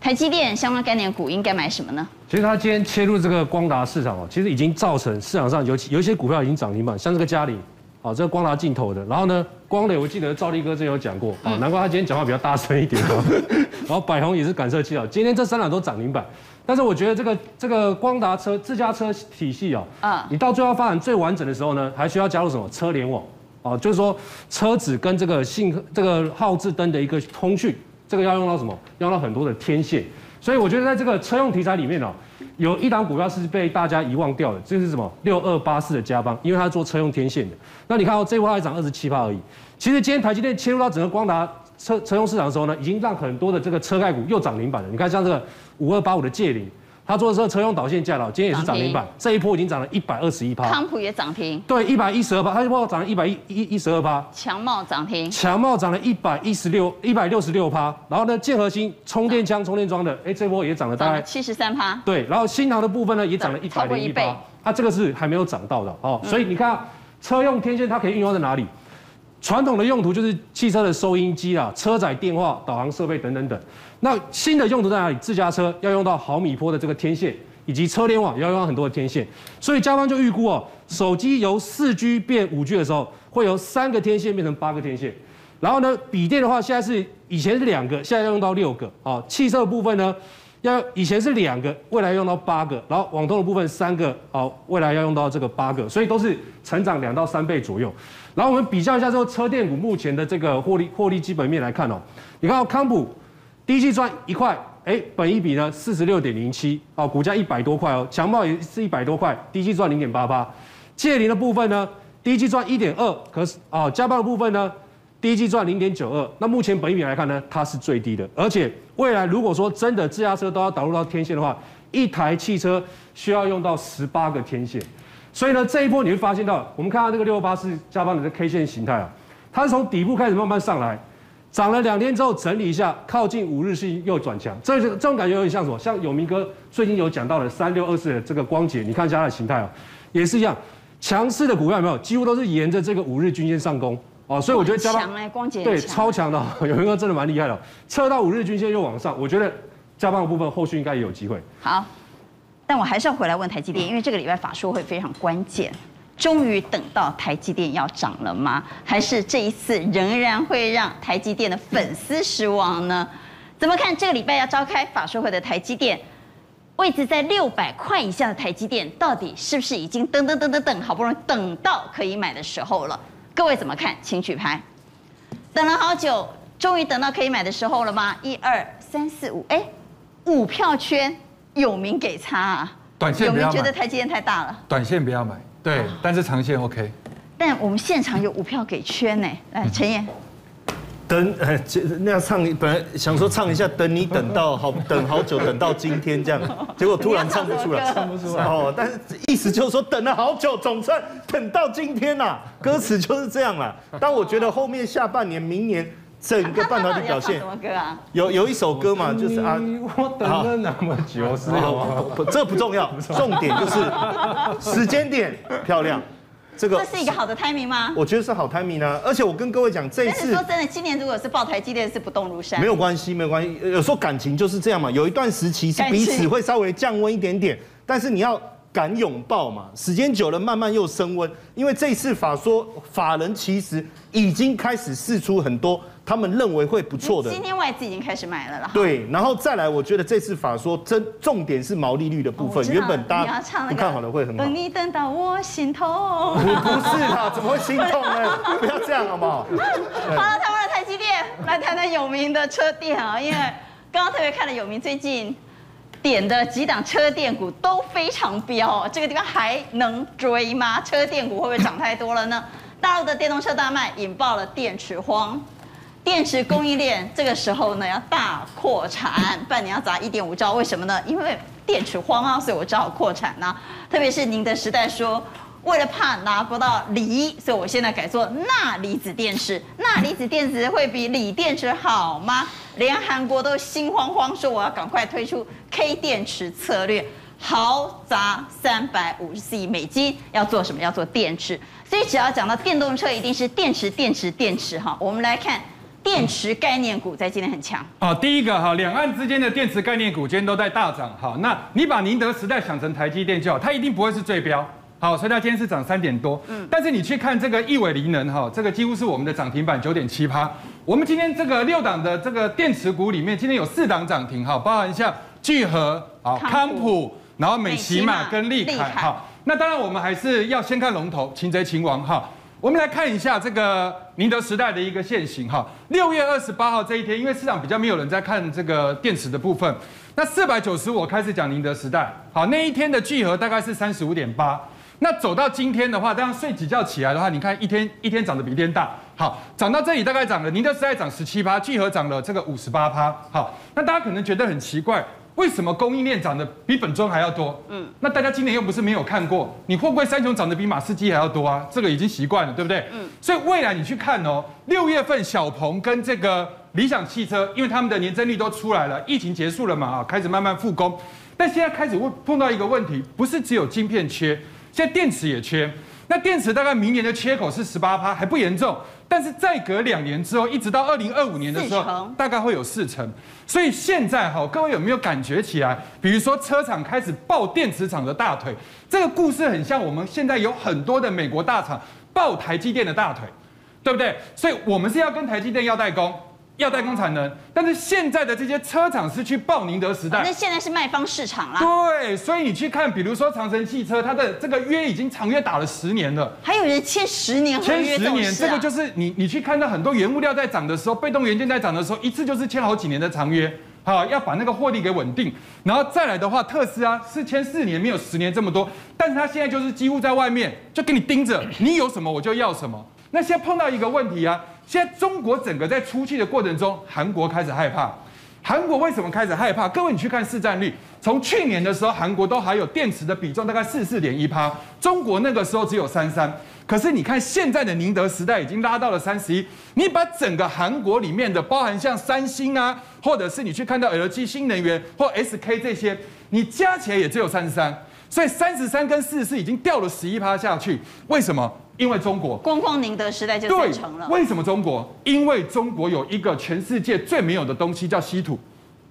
台积电相关概念股应该买什么呢？其实他今天切入这个光达市场哦，其实已经造成市场上有有一些股票已经涨停板，像这个嘉陵。好，这个光达镜头的，然后呢，光磊我记得赵力哥之前有讲过，啊，难怪他今天讲话比较大声一点啊。然后百宏也是感测器啊，今天这三档都涨停板，但是我觉得这个这个光达车自家车体系哦，啊，你到最后发展最完整的时候呢，还需要加入什么车联网，哦，就是说车子跟这个信这个号志灯的一个通讯，这个要用到什么？要用到很多的天线，所以我觉得在这个车用题材里面哦。有一档股票是被大家遗忘掉的，这是什么？六二八四的加邦，因为它做车用天线的。那你看到这波还涨二十七趴而已。其实今天台积电切入到整个光达车车用市场的时候呢，已经让很多的这个车盖股又涨停板了。你看像这个五二八五的借零。他做的是车用导线架了，今天也是涨停板，这一波已经涨了一百二十一趴。康普也涨停，对，一百一十二趴，它一波涨了一百一一一十二趴。强茂涨停，强茂涨了一百一十六一百六十六趴，然后呢，建核心充电枪充电桩的，哎，这波也涨了大概七十三趴。对，然后新塘的部分呢也涨了一百零一趴，它这个是还没有涨到的哦，所以你看车用天线它可以运用在哪里？传统的用途就是汽车的收音机啊、车载电话、导航设备等等等。那新的用途在哪里？自驾车要用到毫米波的这个天线。以及车联网也要用到很多的天线，所以嘉方就预估哦，手机由四 G 变五 G 的时候，会由三个天线变成八个天线。然后呢，笔电的话，现在是以前是两个，现在要用到六个。哦，汽车的部分呢，要以前是两个，未来要用到八个。然后网通的部分三个，哦，未来要用到这个八个，所以都是成长两到三倍左右。然后我们比较一下之后，车电股目前的这个获利获利基本面来看哦，你看到康普第一季赚一块。哎，本益比呢四十六点零七，哦，股价一百多块哦，强茂也是一百多块，第一季赚零点八八，借零的部分呢，第一季赚一点二，可是哦，嘉邦的部分呢，第一季赚零点九二，那目前本益比来看呢，它是最低的，而且未来如果说真的自驾车都要导入到天线的话，一台汽车需要用到十八个天线，所以呢，这一波你会发现到，我们看到这个六二八四加邦的这 K 线形态啊，它是从底部开始慢慢上来。涨了两天之后整理一下，靠近五日线又转强，这这种感觉有点像什么？像永明哥最近有讲到的三六二四的这个光頡，你看一下它的形态啊，也是一样，强势的股票有没有？几乎都是沿着这个五日均线上攻哦，所以我觉得加邦光頡对超强的，有明哥真的蛮厉害的，测到五日均线又往上，我觉得加邦的部分后续应该也有机会。好，但我还是要回来问台积电，因为这个礼拜法说会非常关键。终于等到台积电要涨了吗？还是这一次仍然会让台积电的粉丝失望呢？怎么看这个礼拜要召开法说会的台积电？位置在六百块以下的台积电，到底是不是已经等等等等等，好不容易等到可以买的时候了？各位怎么看？请举牌。等了好久，终于等到可以买的时候了吗？一二三四五，哎，五票圈，有名给差啊。短线不要买。有名觉得台积电太大了。短线不要买，对，但是长线 OK。但我们现场有五票给圈呢，来陈燕。等，呃，那样唱，本来想说唱一下，等你等到好，等好久，等到今天这样，结果突然唱不出来，唱不出来哦。但是意思就是说，等了好久，总算等到今天啦。歌词就是这样啦。但我觉得后面下半年、明年整个半导体表现，什么歌啊？有有一首歌嘛，就是啊，我等了那么久，是吗？不，这 不重要，重点就是时间点漂亮。这个这是一个好的 timing 吗？我觉得是好 timing 啊，而且我跟各位讲，这一次说真的，今年如果是爆台积电是不动如山，没有关系，没有关系。有时候感情就是这样嘛，有一段时期是彼此会稍微降温一点点，但是你要敢拥抱嘛，时间久了慢慢又升温。因为这一次法说法人其实已经开始试出很多。他们认为会不错的。今天外资已经开始买了了。对，然后再来，我觉得这次法说真重点是毛利率的部分。原本大家不看好的会很好。等你等到我心痛。不是啦，怎么会心痛呢？不要这样好不好？好了，台湾的台积电来谈谈有名的车店啊，因为刚刚特别看了有名最近点的几档车电股都非常飙，这个地方还能追吗？车电股会不会涨太多了呢？大陆的电动车大卖，引爆了电池荒。电池供应链这个时候呢要大扩产，半年要砸一点五兆，为什么呢？因为电池荒啊，所以我只好扩产呐、啊。特别是宁德时代说，为了怕拿不到锂，所以我现在改做钠离子电池。钠离子电池会比锂电池好吗？连韩国都心慌慌，说我要赶快推出 K 电池策略，豪砸三百五十亿美金，要做什么？要做电池。所以只要讲到电动车，一定是电池、电池、电池哈。我们来看。电池概念股在今天很强。好，第一个哈，两岸之间的电池概念股今天都在大涨。好，那你把宁德时代想成台积电就好，它一定不会是最标。好，所以它今天是涨三点多。嗯，但是你去看这个亿纬锂能哈，这个几乎是我们的涨停板九点七趴。我们今天这个六档的这个电池股里面，今天有四档涨停哈，包含像聚合、啊康普，然后美琪玛跟利凯。哈，那当然我们还是要先看龙头，擒贼擒王哈。我们来看一下这个宁德时代的一个线型哈，六月二十八号这一天，因为市场比较没有人在看这个电池的部分，那四百九十五我开始讲宁德时代，好，那一天的聚合大概是三十五点八，那走到今天的话，当然睡几觉起来的话，你看一天一天涨得比一天大，好，涨到这里大概涨了，宁德时代涨十七趴，聚合涨了这个五十八趴，好，那大家可能觉得很奇怪。为什么供应链涨得比本尊还要多？嗯，那大家今年又不是没有看过，你货柜三雄涨得比马士基还要多啊，这个已经习惯了，对不对？嗯，所以未来你去看哦，六月份小鹏跟这个理想汽车，因为他们的年增率都出来了，疫情结束了嘛啊，开始慢慢复工，但现在开始会碰到一个问题，不是只有晶片缺，现在电池也缺。那电池大概明年的缺口是十八趴，还不严重。但是再隔两年之后，一直到二零二五年的时候，大概会有四成。所以现在哈，各位有没有感觉起来？比如说车厂开始抱电池厂的大腿，这个故事很像我们现在有很多的美国大厂抱台积电的大腿，对不对？所以我们是要跟台积电要代工。要代工产能，但是现在的这些车厂是去报宁德时代，那现在是卖方市场啦。对，所以你去看，比如说长城汽车，它的这个约已经长约打了十年了，还有人签十年合约，签十年，这个就是你你去看到很多原物料在涨的时候，被动元件在涨的时候，一次就是签好几年的长约，好，要把那个获利给稳定。然后再来的话，特斯拉是签四年，没有十年这么多，但是它现在就是几乎在外面就给你盯着，你有什么我就要什么。那现在碰到一个问题啊。现在中国整个在出气的过程中，韩国开始害怕。韩国为什么开始害怕？各位，你去看市占率，从去年的时候，韩国都还有电池的比重大概四四点一趴，中国那个时候只有三三。可是你看现在的宁德时代已经拉到了三十一。你把整个韩国里面的，包含像三星啊，或者是你去看到 LG 新能源或 SK 这些，你加起来也只有三十三。所以三十三跟四十四已经掉了十一趴下去。为什么？因为中国光光宁德时代就完成了。为什么中国？因为中国有一个全世界最没有的东西叫稀土，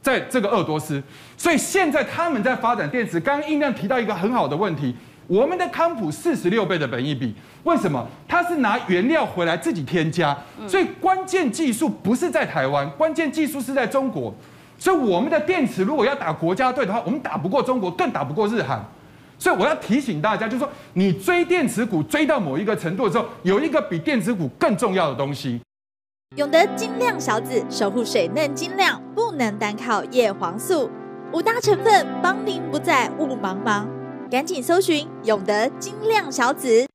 在这个鄂多斯，所以现在他们在发展电池。刚刚应亮提到一个很好的问题，我们的康普四十六倍的本益比，为什么？它是拿原料回来自己添加，所以关键技术不是在台湾，关键技术是在中国。所以我们的电池如果要打国家队的话，我们打不过中国，更打不过日韩。所以我要提醒大家，就是说你追电子股追到某一个程度的时候，有一个比电子股更重要的东西。永德晶亮小子守护水嫩晶亮，不能单靠叶黄素，五大成分帮您不再雾茫茫。赶紧搜寻永德晶亮小子。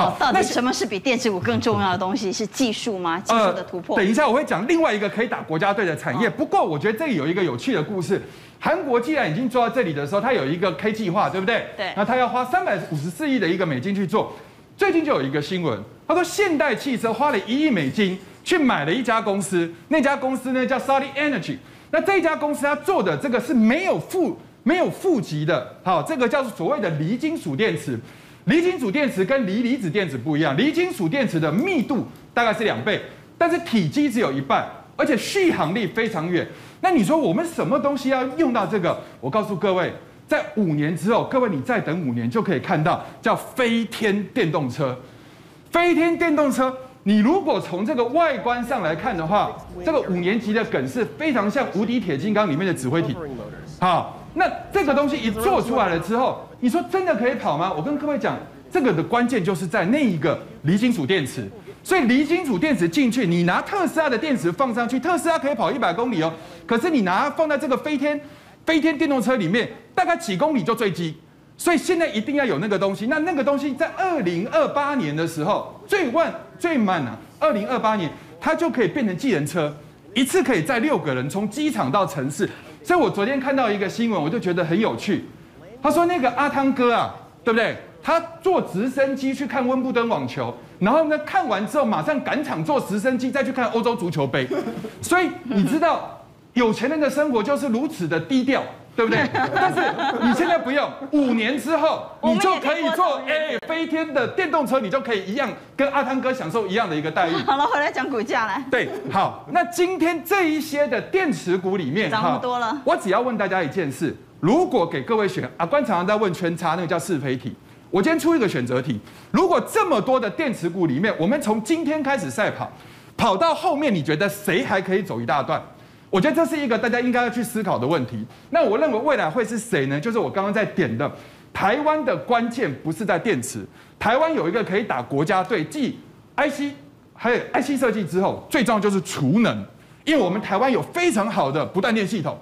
好，到底什么是比电池股更重要的东西？是技术吗？技术的突破？呃，等一下我会讲另外一个可以打国家队的产业。不过我觉得这里有一个有趣的故事。韩国既然已经做到这里的时候，它有一个 K 计划，对不对？对。那它要花三百五十四亿的一个美金去做。最近就有一个新闻，他说现代汽车花了一亿美金去买了一家公司，那家公司呢叫 Solid Energy。那这家公司它做的这个是没有负没有负极的，好，这个叫做所谓的锂金属电池。锂金属电池跟锂离子电池不一样，锂金属电池的密度大概是两倍，但是体积只有一半，而且续航力非常远。那你说我们什么东西要用到这个？我告诉各位。在五年之后，各位你再等五年就可以看到叫飞天电动车。飞天电动车，你如果从这个外观上来看的话，这个五年级的梗是非常像无敌铁金刚里面的指挥体。好，那这个东西一做出来了之后，你说真的可以跑吗？我跟各位讲，这个的关键就是在那一个锂金属电池。所以锂金属电池进去，你拿特斯拉的电池放上去，特斯拉可以跑一百公里哦。可是你拿放在这个飞天。飞天电动车里面大概几公里就坠机，所以现在一定要有那个东西。那那个东西在二零二八年的时候最慢最慢啊，二零二八年它就可以变成计程车，一次可以载六个人从机场到城市。所以我昨天看到一个新闻，我就觉得很有趣。他说那个阿汤哥啊，对不对？他坐直升机去看温布登网球，然后呢看完之后马上赶场坐直升机再去看欧洲足球杯。所以你知道。有钱人的生活就是如此的低调，对不对？但是你现在不用，五年之后你就可以坐哎飞天的电动车，你就可以一样跟阿汤哥享受一样的一个待遇。好了，回来讲股价来。对，好，那今天这一些的电池股里面，涨那么多了。我只要问大家一件事：如果给各位选，阿关常常在问圈差，那个叫是非题。我今天出一个选择题：如果这么多的电池股里面，我们从今天开始赛跑，跑到后面，你觉得谁还可以走一大段？我觉得这是一个大家应该要去思考的问题。那我认为未来会是谁呢？就是我刚刚在点的，台湾的关键不是在电池，台湾有一个可以打国家队，继 IC 还有 IC 设计之后，最重要就是储能，因为我们台湾有非常好的不断电系统，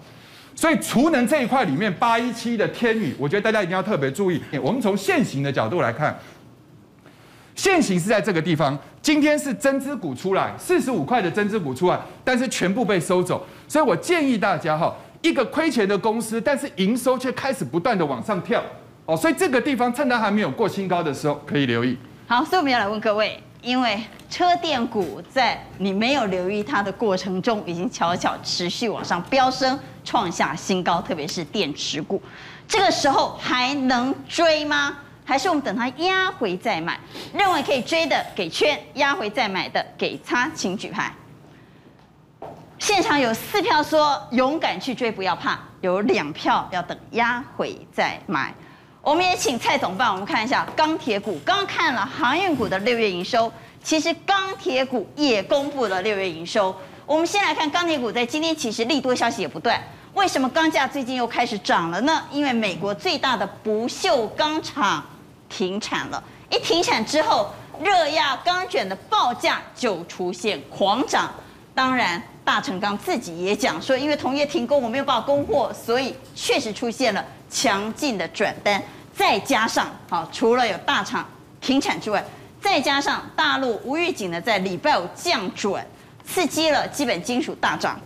所以储能这一块里面，八一七的天宇，我觉得大家一定要特别注意。我们从现行的角度来看。现行是在这个地方，今天是增资股出来，四十五块的增资股出来，但是全部被收走，所以我建议大家哈，一个亏钱的公司，但是营收却开始不断的往上跳，哦，所以这个地方趁它还没有过新高的时候，可以留意。好，所以我们要来问各位，因为车电股在你没有留意它的过程中，已经悄悄持续往上飙升，创下新高，特别是电池股，这个时候还能追吗？还是我们等它压回再买，认为可以追的给圈，压回再买的给叉，请举牌。现场有四票说勇敢去追，不要怕；有两票要等压回再买。我们也请蔡总办，我们看一下钢铁股。刚刚看了航运股的六月营收，其实钢铁股也公布了六月营收。我们先来看钢铁股，在今天其实利多消息也不断。为什么钢价最近又开始涨了呢？因为美国最大的不锈钢厂。停产了，一停产之后，热轧钢卷的报价就出现狂涨。当然，大成钢自己也讲说，因为同业停工，我没有办法供货，所以确实出现了强劲的转单。再加上，好，除了有大厂停产之外，再加上大陆无预警的在礼拜五降准，刺激了基本金属大涨。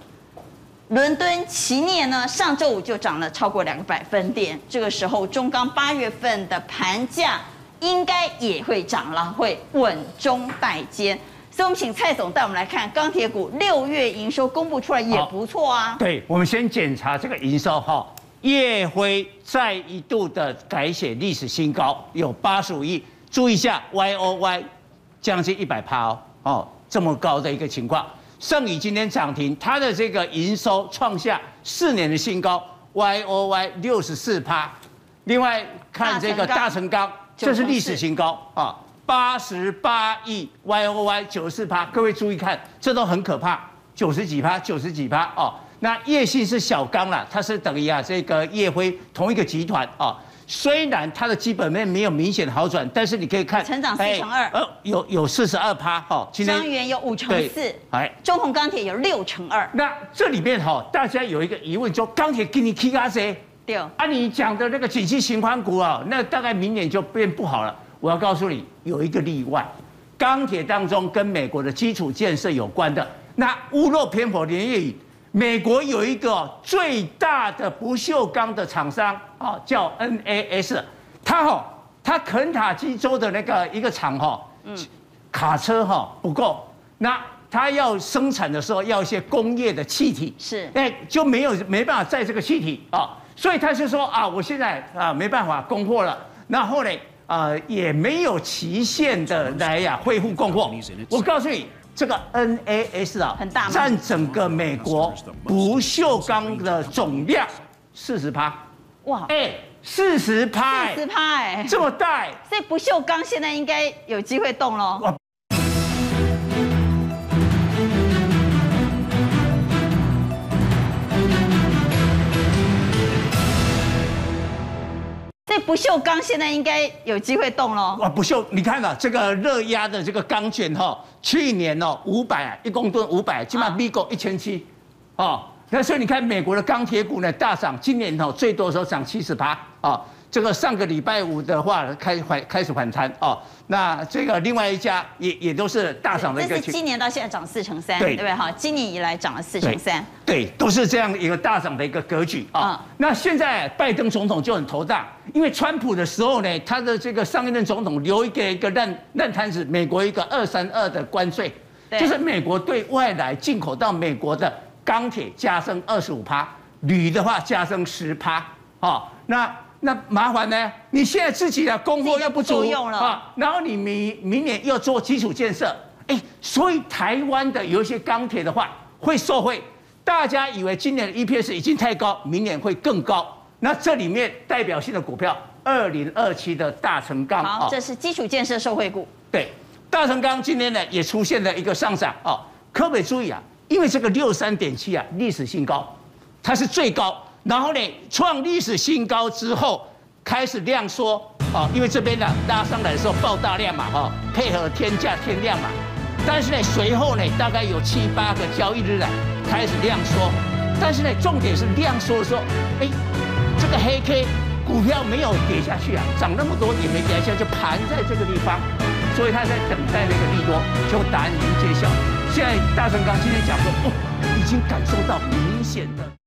伦敦期镍呢，上周五就涨了超过两个百分点。这个时候，中钢八月份的盘价应该也会涨了，会稳中带坚。所以，我们请蔡总带我们来看钢铁股六月营收公布出来也不错啊。对，我们先检查这个营收哈，烨辉再一度的改写历史新高，有八十五亿。注意一下，Y O Y 将近一百趴哦，哦，这么高的一个情况。盛宇今天涨停，它的这个营收创下四年的新高，Y O Y 六十四趴，另外看这个大成钢，这是历史新高啊，八十八亿 Y O Y 九十四趴，各位注意看，这都很可怕，九十几趴，九十几趴哦。那叶姓是小刚啦，它是等于啊这个叶辉同一个集团啊。虽然它的基本面没有明显的好转，但是你可以看成长四成二，呃，有有四十二趴哈。彰源有五成四，哎，中鸿钢铁有六成二。那这里面哈，大家有一个疑问，就钢铁给你 K 啊谁？对，啊，你讲的那个景气循环股啊，那大概明年就变不好了。我要告诉你，有一个例外，钢铁当中跟美国的基础建设有关的，那屋漏偏逢连夜雨。美国有一个最大的不锈钢的厂商啊，叫 NAS，它哈，它肯塔基州的那个一个厂哈，嗯，卡车哈不够，那它要生产的时候要一些工业的气体，是，哎，就没有没办法载这个气体啊，所以他就说啊，我现在啊没办法供货了，那后来啊，也没有期限的来呀恢复供货，我告诉你。这个 NAS 啊，很大，占整个美国不锈钢的总量四十趴，哇，哎，四十拍，四十拍，哎，这么大，所以不锈钢现在应该有机会动喽。所以不锈钢现在应该有机会动喽。哇，不锈，你看啊，这个热压的这个钢卷哈，去年哦五百一公吨五百，起码比过一千七，哦，那所以你看美国的钢铁股呢大涨，今年哦最多的时候涨七十八啊。这个上个礼拜五的话开反开始反弹哦，那这个另外一家也也都是大涨的一个。这是今年到现在涨四成三，对对不对哈？今年以来涨了四成三，对，都是这样一个大涨的一个格局啊。嗯、那现在拜登总统就很头大，因为川普的时候呢，他的这个上一任总统留一个一个烂烂摊子，美国一个二三二的关税，就是美国对外来进口到美国的钢铁加升二十五趴，铝的话加升十趴，哦，那。那麻烦呢？你现在自己的供货又不足用了啊，然后你明明年又做基础建设，哎，所以台湾的有一些钢铁的话会受惠。大家以为今年的 EPS 已经太高，明年会更高。那这里面代表性的股票，二零二七的大成钢，好，这是基础建设受惠股。对，大成钢今天呢也出现了一个上涨哦。可不可以注意啊？因为这个六三点七啊，历史新高，它是最高。然后呢，创历史新高之后开始量缩，啊，因为这边呢拉上来的时候爆大量嘛，哈，配合天价天量嘛。但是呢，随后呢大概有七八个交易日呢开始量缩，但是呢，重点是量缩的时候，哎，这个黑 K 股票没有跌下去啊，涨那么多也没跌下去，就盘在这个地方，所以他在等待那个利多，就答案已经揭晓。现在大成刚今天讲说，哦，已经感受到明显的。